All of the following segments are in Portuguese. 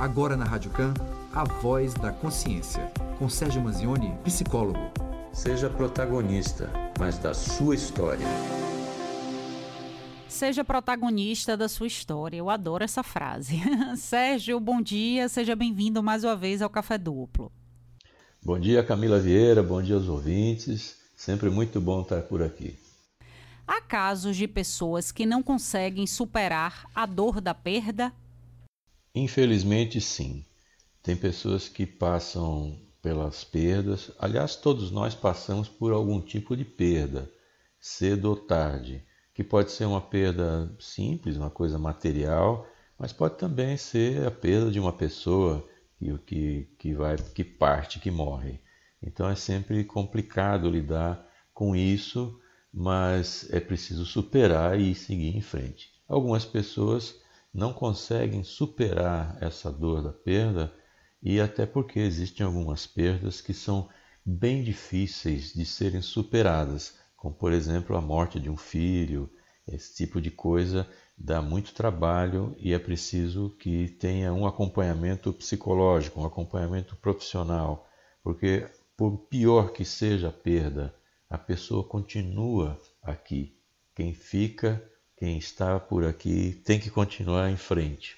Agora na Rádio Can, a voz da consciência, com Sérgio Manzioni, psicólogo. Seja protagonista, mas da sua história. Seja protagonista da sua história. Eu adoro essa frase. Sérgio, bom dia, seja bem-vindo mais uma vez ao Café Duplo. Bom dia, Camila Vieira, bom dia aos ouvintes. Sempre muito bom estar por aqui. Há casos de pessoas que não conseguem superar a dor da perda Infelizmente, sim. Tem pessoas que passam pelas perdas. Aliás, todos nós passamos por algum tipo de perda, cedo ou tarde, que pode ser uma perda simples, uma coisa material, mas pode também ser a perda de uma pessoa que, que, que, vai, que parte, que morre. Então é sempre complicado lidar com isso, mas é preciso superar e seguir em frente. Algumas pessoas não conseguem superar essa dor da perda e até porque existem algumas perdas que são bem difíceis de serem superadas, como por exemplo a morte de um filho, esse tipo de coisa dá muito trabalho e é preciso que tenha um acompanhamento psicológico, um acompanhamento profissional, porque por pior que seja a perda, a pessoa continua aqui. Quem fica quem está por aqui tem que continuar em frente.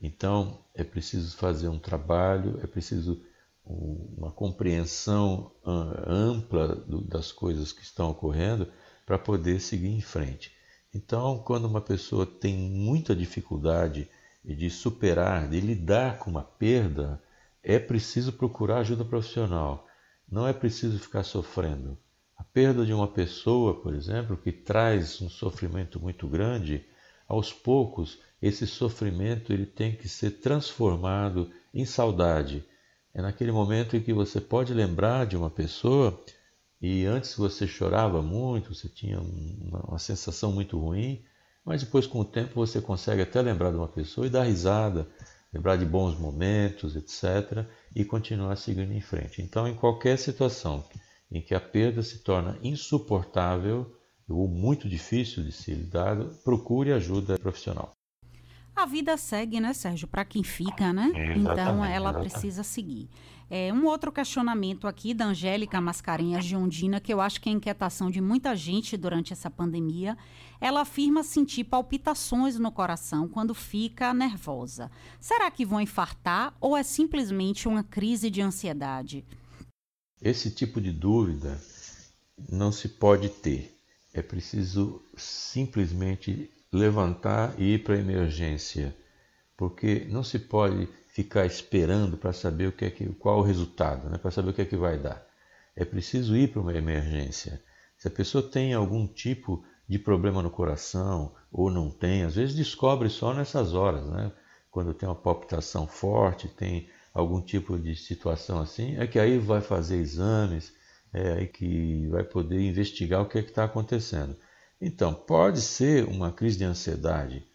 Então é preciso fazer um trabalho, é preciso uma compreensão ampla das coisas que estão ocorrendo para poder seguir em frente. Então, quando uma pessoa tem muita dificuldade de superar, de lidar com uma perda, é preciso procurar ajuda profissional. Não é preciso ficar sofrendo. Perda de uma pessoa, por exemplo, que traz um sofrimento muito grande, aos poucos esse sofrimento ele tem que ser transformado em saudade. É naquele momento em que você pode lembrar de uma pessoa e antes você chorava muito, você tinha uma, uma sensação muito ruim, mas depois com o tempo você consegue até lembrar de uma pessoa e dar risada, lembrar de bons momentos, etc., e continuar seguindo em frente. Então, em qualquer situação em que a perda se torna insuportável ou muito difícil de ser lidado, procure ajuda profissional. A vida segue, né, Sérgio? Para quem fica, né? então ela exatamente. precisa seguir. É, um outro questionamento aqui da Angélica Mascarenhas de Ondina, que eu acho que é inquietação de muita gente durante essa pandemia. Ela afirma sentir palpitações no coração quando fica nervosa. Será que vão infartar ou é simplesmente uma crise de ansiedade? Esse tipo de dúvida não se pode ter. É preciso simplesmente levantar e ir para a emergência, porque não se pode ficar esperando para saber o que é que, qual o resultado, né? para saber o que é que vai dar. É preciso ir para uma emergência. Se a pessoa tem algum tipo de problema no coração ou não tem, às vezes descobre só nessas horas, né? quando tem uma palpitação forte, tem algum tipo de situação assim, é que aí vai fazer exames, é aí que vai poder investigar o que é está acontecendo. Então, pode ser uma crise de ansiedade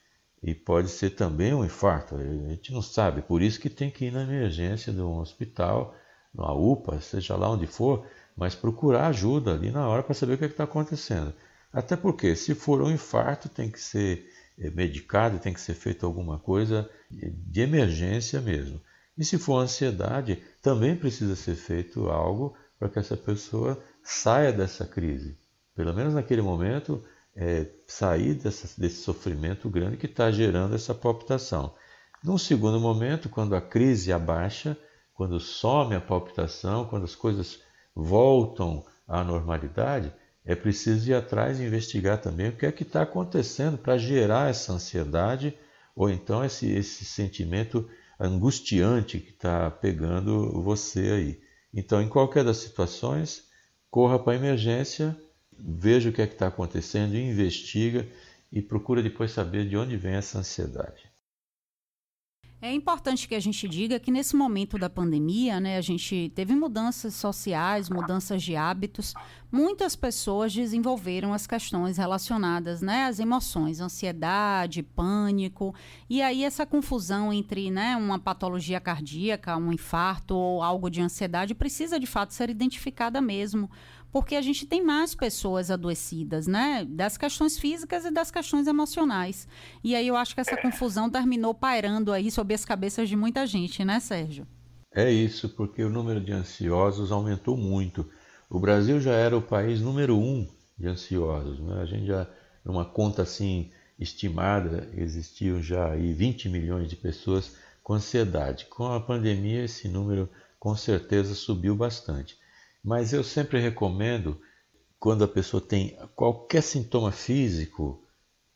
e pode ser também um infarto, a gente não sabe, por isso que tem que ir na emergência de um hospital, na UPA, seja lá onde for, mas procurar ajuda ali na hora para saber o que é está acontecendo. Até porque, se for um infarto, tem que ser eh, medicado, tem que ser feito alguma coisa de emergência mesmo. E se for ansiedade, também precisa ser feito algo para que essa pessoa saia dessa crise. Pelo menos naquele momento, é, sair dessa, desse sofrimento grande que está gerando essa palpitação. Num segundo momento, quando a crise abaixa, quando some a palpitação, quando as coisas voltam à normalidade, é preciso ir atrás e investigar também o que é que está acontecendo para gerar essa ansiedade ou então esse, esse sentimento angustiante que está pegando você aí. Então, em qualquer das situações, corra para a emergência, veja o que é que está acontecendo, investiga e procura depois saber de onde vem essa ansiedade. É importante que a gente diga que nesse momento da pandemia, né, a gente teve mudanças sociais, mudanças de hábitos. Muitas pessoas desenvolveram as questões relacionadas, né, às emoções, ansiedade, pânico, e aí essa confusão entre, né, uma patologia cardíaca, um infarto ou algo de ansiedade precisa de fato ser identificada mesmo, porque a gente tem mais pessoas adoecidas, né? Das questões físicas e das questões emocionais. E aí eu acho que essa confusão terminou pairando aí sobre as cabeças de muita gente, né, Sérgio? É isso, porque o número de ansiosos aumentou muito. O Brasil já era o país número um de ansiosos, né? A gente já, numa conta assim estimada, existiam já aí 20 milhões de pessoas com ansiedade. Com a pandemia, esse número com certeza subiu bastante. Mas eu sempre recomendo, quando a pessoa tem qualquer sintoma físico,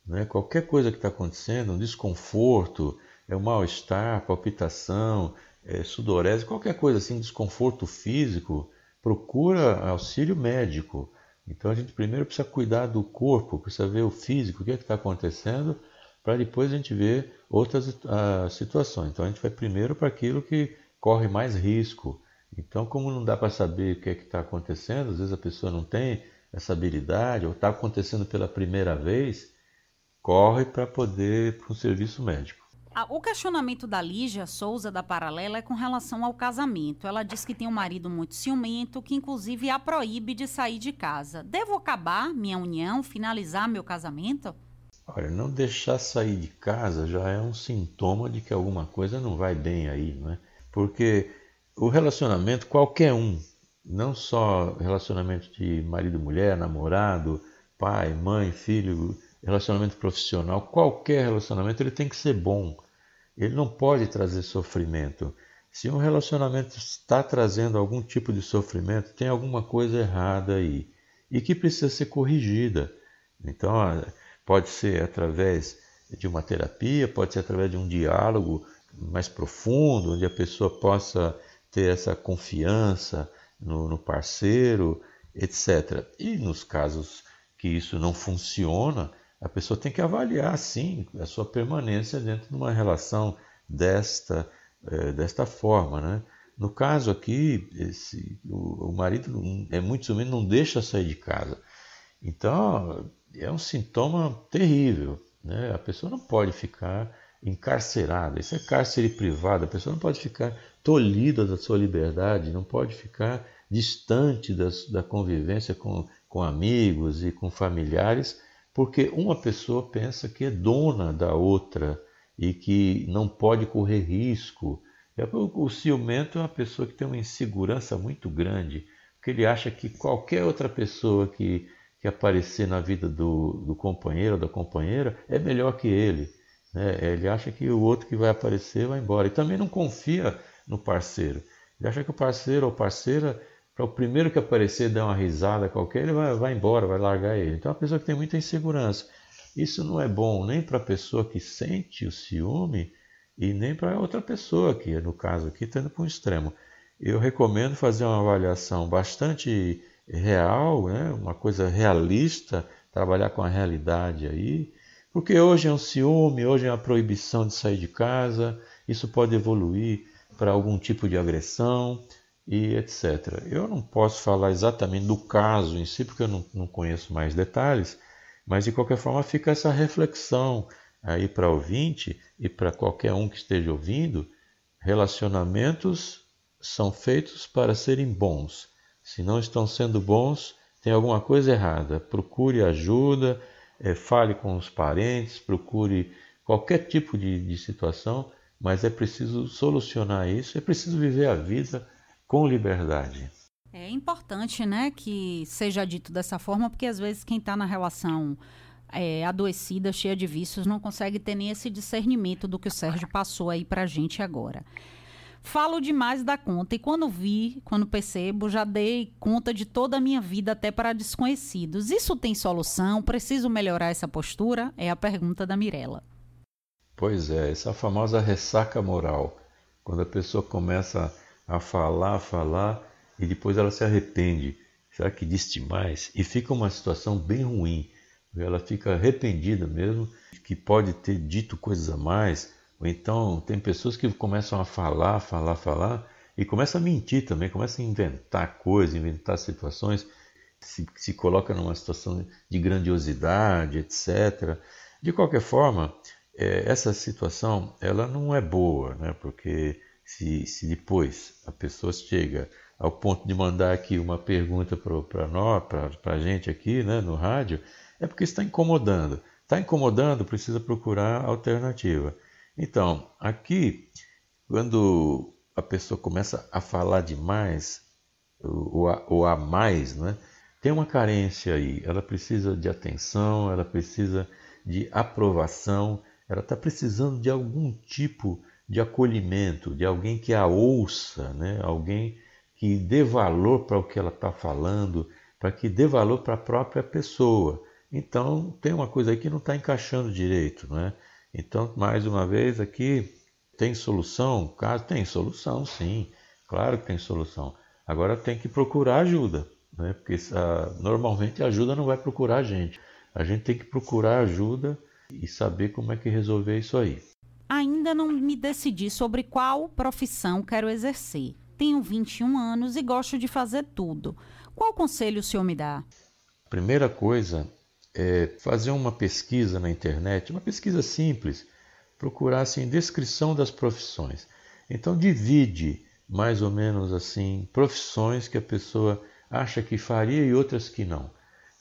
né, qualquer coisa que está acontecendo, um desconforto, é um mal-estar, palpitação, é, sudorese, qualquer coisa assim, desconforto físico, procura auxílio médico. Então a gente primeiro precisa cuidar do corpo, precisa ver o físico, o que é está acontecendo, para depois a gente ver outras uh, situações. Então a gente vai primeiro para aquilo que corre mais risco. Então, como não dá para saber o que é está acontecendo, às vezes a pessoa não tem essa habilidade, ou está acontecendo pela primeira vez, corre para poder para um serviço médico. O questionamento da Lígia Souza da Paralela é com relação ao casamento. Ela diz que tem um marido muito ciumento, que inclusive a proíbe de sair de casa. Devo acabar minha união, finalizar meu casamento? Olha, não deixar sair de casa já é um sintoma de que alguma coisa não vai bem aí, não é? Porque o relacionamento, qualquer um, não só relacionamento de marido mulher, namorado, pai, mãe, filho, relacionamento profissional, qualquer relacionamento, ele tem que ser bom. Ele não pode trazer sofrimento. Se um relacionamento está trazendo algum tipo de sofrimento, tem alguma coisa errada aí e que precisa ser corrigida. Então, pode ser através de uma terapia, pode ser através de um diálogo mais profundo, onde a pessoa possa ter essa confiança no, no parceiro, etc. E nos casos que isso não funciona, a pessoa tem que avaliar, sim, a sua permanência dentro de uma relação desta, é, desta forma. Né? No caso aqui, esse, o, o, marido é muito ciumento, não deixa sair de casa. Então, é um sintoma terrível. Né? A pessoa não pode ficar encarcerada. Isso é cárcere privado. A pessoa não pode ficar tolhida da sua liberdade, não pode ficar distante das, da convivência com, com amigos e com familiares, porque uma pessoa pensa que é dona da outra e que não pode correr risco. É, o, ciumento é uma pessoa que tem uma insegurança muito grande, porque ele acha que qualquer outra pessoa que, que aparecer na vida do, do companheiro ou da companheira é melhor que ele. Né? Ele acha que o outro que vai aparecer vai embora. E também não confia no parceiro. Ele acha que o parceiro ou parceira, para o primeiro que aparecer dar uma risada qualquer, ele vai, vai embora, vai largar ele. Então é uma pessoa que tem muita insegurança. Isso não é bom nem para a pessoa que sente o ciúme e nem para outra pessoa que, no caso aqui, está indo para um extremo. Eu recomendo fazer uma avaliação bastante real, né? uma coisa realista, trabalhar com a realidade aí, porque hoje é um ciúme, hoje é uma proibição de sair de casa, isso pode evoluir para algum tipo de agressão e etc. Eu não posso falar exatamente do caso em si, porque eu não, não conheço mais detalhes, mas de qualquer forma fica essa reflexão aí para ouvinte e para qualquer um que esteja ouvindo: relacionamentos são feitos para serem bons. Se não estão sendo bons, tem alguma coisa errada. Procure ajuda é, fale com os parentes, procure qualquer tipo de, de situação, mas é preciso solucionar isso, é preciso viver a vida com liberdade. É importante, né, que seja dito dessa forma, porque às vezes quem está na relação é, adoecida, cheia de vícios, não consegue ter nem esse discernimento do que o Sérgio passou aí para a gente agora. Falo demais da conta e quando vi, quando percebo, já dei conta de toda a minha vida até para desconhecidos. Isso tem solução? Preciso melhorar essa postura? É a pergunta da Mirella. Pois é, essa famosa ressaca moral. Quando a pessoa começa a falar, a falar e depois ela se arrepende. Será que disse demais? E fica uma situação bem ruim. Ela fica arrependida mesmo, que pode ter dito coisas a mais, ou então tem pessoas que começam a falar, falar, falar e começam a mentir também, começam a inventar coisas, inventar situações, se, se coloca numa situação de grandiosidade, etc. De qualquer forma, é, essa situação ela não é boa, né? porque se, se depois a pessoa chega ao ponto de mandar aqui uma pergunta para nós, para a gente aqui né, no rádio, é porque está incomodando. Está incomodando, precisa procurar alternativa. Então, aqui, quando a pessoa começa a falar demais, ou a, ou a mais, né, tem uma carência aí. Ela precisa de atenção, ela precisa de aprovação, ela está precisando de algum tipo de acolhimento, de alguém que a ouça, né? alguém que dê valor para o que ela está falando, para que dê valor para a própria pessoa. Então, tem uma coisa aí que não está encaixando direito. Né? Então, mais uma vez, aqui tem solução? Caso tem solução, sim, claro que tem solução. Agora tem que procurar ajuda, né? porque a, normalmente a ajuda não vai procurar a gente. A gente tem que procurar ajuda e saber como é que resolver isso aí. Ainda não me decidi sobre qual profissão quero exercer. Tenho 21 anos e gosto de fazer tudo. Qual conselho o senhor me dá? Primeira coisa é fazer uma pesquisa na internet, uma pesquisa simples, procurar assim descrição das profissões. Então divide mais ou menos assim profissões que a pessoa acha que faria e outras que não.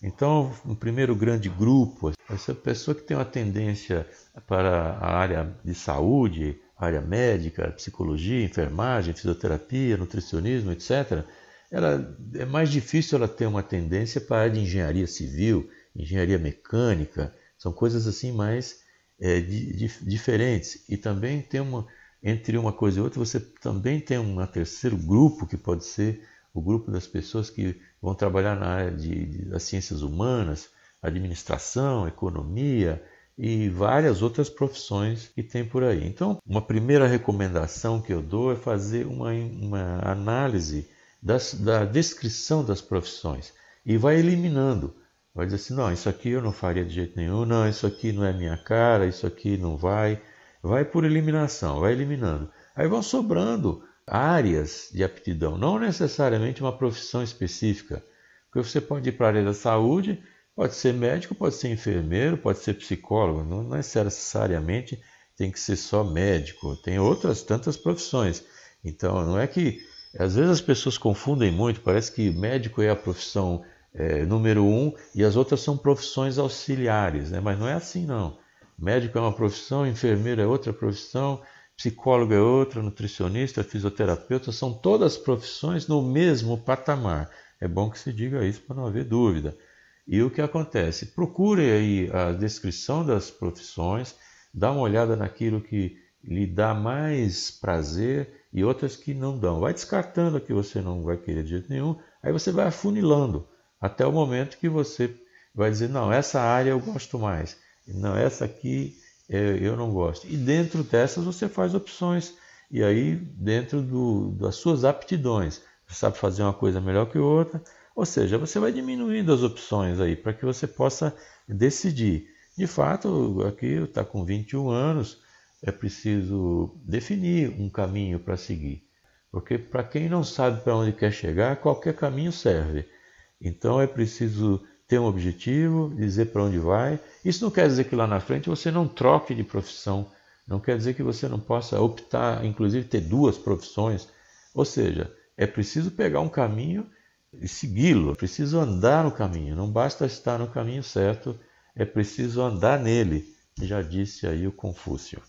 Então, um primeiro grande grupo, essa pessoa que tem uma tendência para a área de saúde, área médica, psicologia, enfermagem, fisioterapia, nutricionismo, etc., ela, é mais difícil ela ter uma tendência para a área de engenharia civil, engenharia mecânica, são coisas assim mais é, de, de, diferentes. E também tem uma, entre uma coisa e outra, você também tem um terceiro grupo que pode ser o grupo das pessoas que vão trabalhar na área de, de, das ciências humanas, administração, economia e várias outras profissões que tem por aí. Então, uma primeira recomendação que eu dou é fazer uma, uma análise das, da descrição das profissões e vai eliminando. Vai dizer assim: não, isso aqui eu não faria de jeito nenhum, não, isso aqui não é minha cara, isso aqui não vai. Vai por eliminação, vai eliminando. Aí vão sobrando áreas de aptidão, não necessariamente uma profissão específica. Porque você pode ir para a área da saúde, pode ser médico, pode ser enfermeiro, pode ser psicólogo, não necessariamente tem que ser só médico, tem outras tantas profissões. Então, não é que. Às vezes as pessoas confundem muito, parece que médico é a profissão é, número um e as outras são profissões auxiliares, né? mas não é assim não. Médico é uma profissão, enfermeiro é outra profissão, psicólogo é outra, nutricionista, fisioterapeuta, são todas profissões no mesmo patamar. É bom que se diga isso para não haver dúvida. E o que acontece? Procure aí a descrição das profissões, dá uma olhada naquilo que lhe dá mais prazer e outras que não dão. Vai descartando a que você não vai querer de jeito nenhum, aí você vai afunilando até o momento que você vai dizer: não, essa área eu gosto mais, não, essa aqui é, eu não gosto. E dentro dessas você faz opções. E aí, dentro do, das suas aptidões, você sabe fazer uma coisa melhor que outra. Ou seja, você vai diminuindo as opções aí para que você possa decidir. De fato, aqui está com 21 anos, é preciso definir um caminho para seguir. Porque para quem não sabe para onde quer chegar, qualquer caminho serve. Então é preciso ter um objetivo, dizer para onde vai. Isso não quer dizer que lá na frente você não troque de profissão, não quer dizer que você não possa optar, inclusive ter duas profissões. Ou seja, é preciso pegar um caminho e segui-lo, é preciso andar no caminho, não basta estar no caminho certo, é preciso andar nele, já disse aí o Confúcio.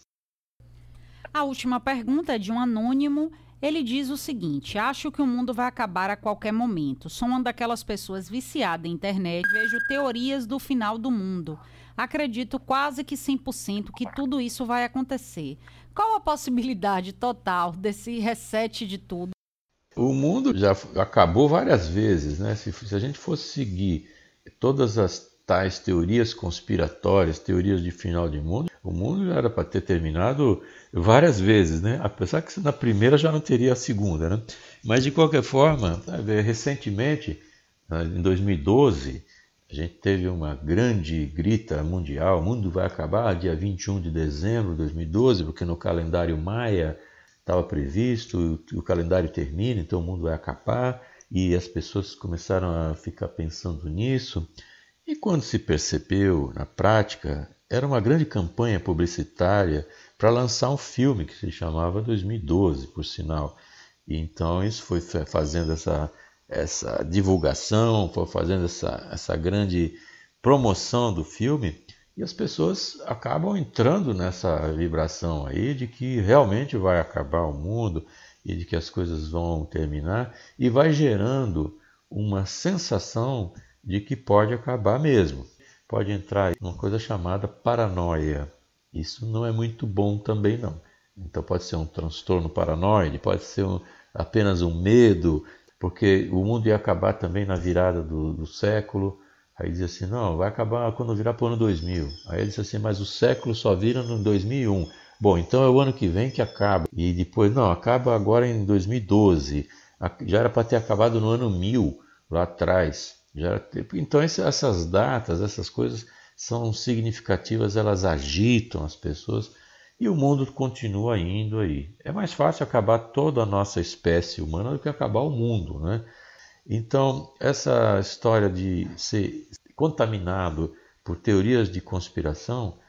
A última pergunta é de um anônimo ele diz o seguinte: acho que o mundo vai acabar a qualquer momento. Sou uma daquelas pessoas viciadas em internet. Vejo teorias do final do mundo. Acredito quase que 100% que tudo isso vai acontecer. Qual a possibilidade total desse reset de tudo? O mundo já acabou várias vezes, né? Se, se a gente fosse seguir todas as tais teorias conspiratórias, teorias de final de mundo, o mundo já era para ter terminado várias vezes, né? Apesar que na primeira já não teria a segunda, né? Mas de qualquer forma, recentemente, em 2012, a gente teve uma grande grita mundial, o mundo vai acabar dia 21 de dezembro de 2012, porque no calendário maia estava previsto, o calendário termina, então o mundo vai acabar, e as pessoas começaram a ficar pensando nisso. E quando se percebeu, na prática, era uma grande campanha publicitária para lançar um filme que se chamava 2012, por sinal. E então isso foi fazendo essa, essa divulgação, foi fazendo essa, essa grande promoção do filme e as pessoas acabam entrando nessa vibração aí de que realmente vai acabar o mundo e de que as coisas vão terminar e vai gerando uma sensação de que pode acabar mesmo. Pode entrar numa coisa chamada paranoia. Isso não é muito bom também não. Então pode ser um transtorno paranoide, pode ser um, apenas um medo, porque o mundo ia acabar também na virada do, do século Aí diz assim, não, vai acabar quando virar para o ano 2000. Aí ele disse assim, mas o século só vira no 2001. Bom, então é o ano que vem que acaba. E depois, não, acaba agora em 2012. Já era para ter acabado no ano 1000, lá atrás. Já. Então essas datas, essas coisas são significativas, elas agitam as pessoas e o mundo continua indo aí. É mais fácil acabar toda a nossa espécie humana do que acabar o mundo, né? Então, essa história de ser contaminado por teorias de conspiração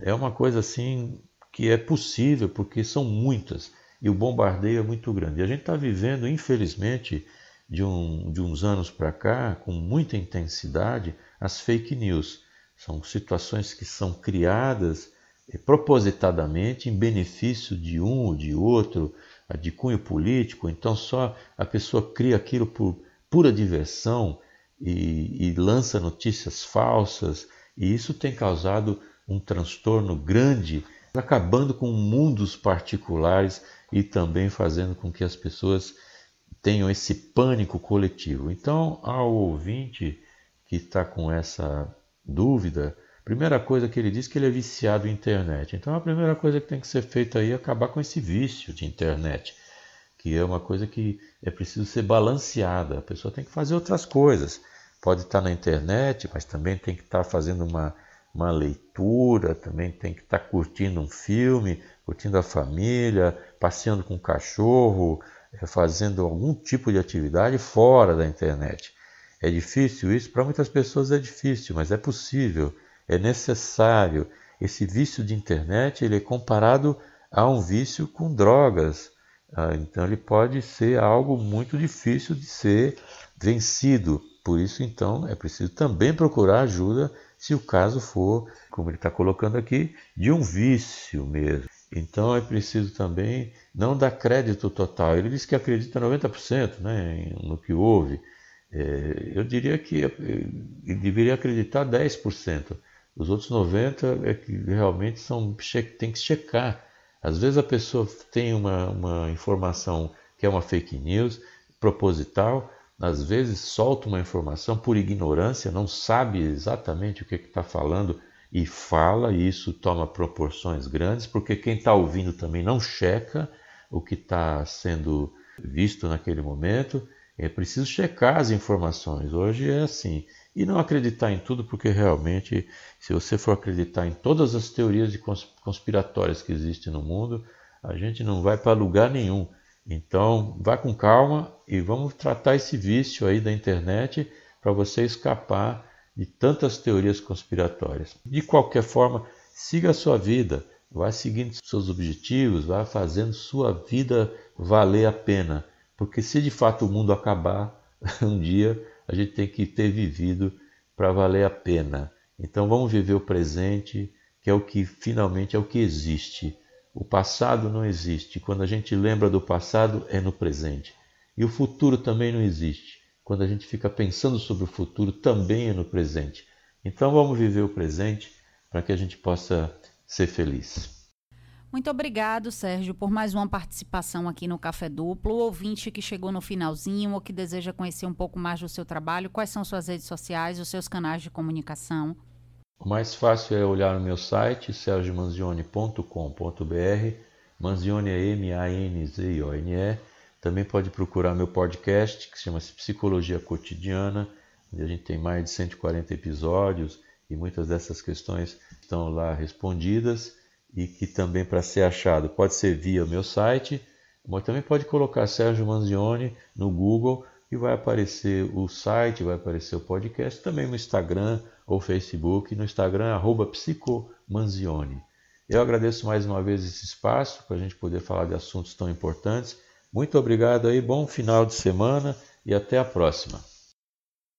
é uma coisa assim que é possível, porque são muitas e o bombardeio é muito grande. E a gente está vivendo, infelizmente, de, um, de uns anos para cá, com muita intensidade, as fake news. São situações que são criadas eh, propositadamente em benefício de um ou de outro, de cunho político, então só a pessoa cria aquilo por pura diversão e, e lança notícias falsas, e isso tem causado um transtorno grande, acabando com mundos particulares e também fazendo com que as pessoas tenham esse pânico coletivo. Então, ao ouvinte que está com essa dúvida, primeira coisa que ele diz que ele é viciado em internet. Então, a primeira coisa que tem que ser feita aí é acabar com esse vício de internet que é uma coisa que é preciso ser balanceada. A pessoa tem que fazer outras coisas. Pode estar na internet, mas também tem que estar fazendo uma, uma leitura, também tem que estar curtindo um filme, curtindo a família, passeando com o cachorro, é, fazendo algum tipo de atividade fora da internet. É difícil isso? Para muitas pessoas é difícil, mas é possível, é necessário. Esse vício de internet ele é comparado a um vício com drogas ah, então ele pode ser algo muito difícil de ser vencido. Por isso, então, é preciso também procurar ajuda se o caso for, como ele está colocando aqui, de um vício mesmo. Então é preciso também não dar crédito total. Ele diz que acredita 90% né, no que houve. É, eu diria que eh, ele deveria acreditar 10%. Os outros 90% é que realmente são, tem que checar às vezes a pessoa tem uma, uma informação que é uma fake news, proposital, às vezes solta uma informação por ignorância, não sabe exatamente o que está falando e fala, e isso toma proporções grandes, porque quem está ouvindo também não checa o que está sendo visto naquele momento. É preciso checar as informações. Hoje é assim. E não acreditar em tudo, porque realmente, se você for acreditar em todas as teorias conspiratórias que existem no mundo, a gente não vai para lugar nenhum. Então, vá com calma e vamos tratar esse vício aí da internet para você escapar de tantas teorias conspiratórias. De qualquer forma, siga a sua vida, vá seguindo seus objetivos, vá fazendo sua vida valer a pena, porque se de fato o mundo acabar um dia, a gente tem que ter vivido para valer a pena. Então vamos viver o presente, que é o que finalmente é o que existe. O passado não existe. Quando a gente lembra do passado, é no presente. E o futuro também não existe. Quando a gente fica pensando sobre o futuro, também é no presente. Então vamos viver o presente para que a gente possa ser feliz. Muito obrigado, Sérgio, por mais uma participação aqui no Café Duplo. O ouvinte que chegou no finalzinho ou que deseja conhecer um pouco mais do seu trabalho, quais são suas redes sociais, os seus canais de comunicação? O mais fácil é olhar no meu site, sergiomanzione.com.br. Manzione é M-A-N-Z-I-O-N-E. Também pode procurar meu podcast, que se chama Psicologia Cotidiana, onde a gente tem mais de 140 episódios e muitas dessas questões estão lá respondidas e que também para ser achado pode ser via meu site, mas também pode colocar Sérgio Manzioni no Google e vai aparecer o site, vai aparecer o podcast, também no Instagram ou Facebook, no Instagram arroba psicomanzioni. Eu agradeço mais uma vez esse espaço para a gente poder falar de assuntos tão importantes, Muito obrigado aí, bom final de semana e até a próxima.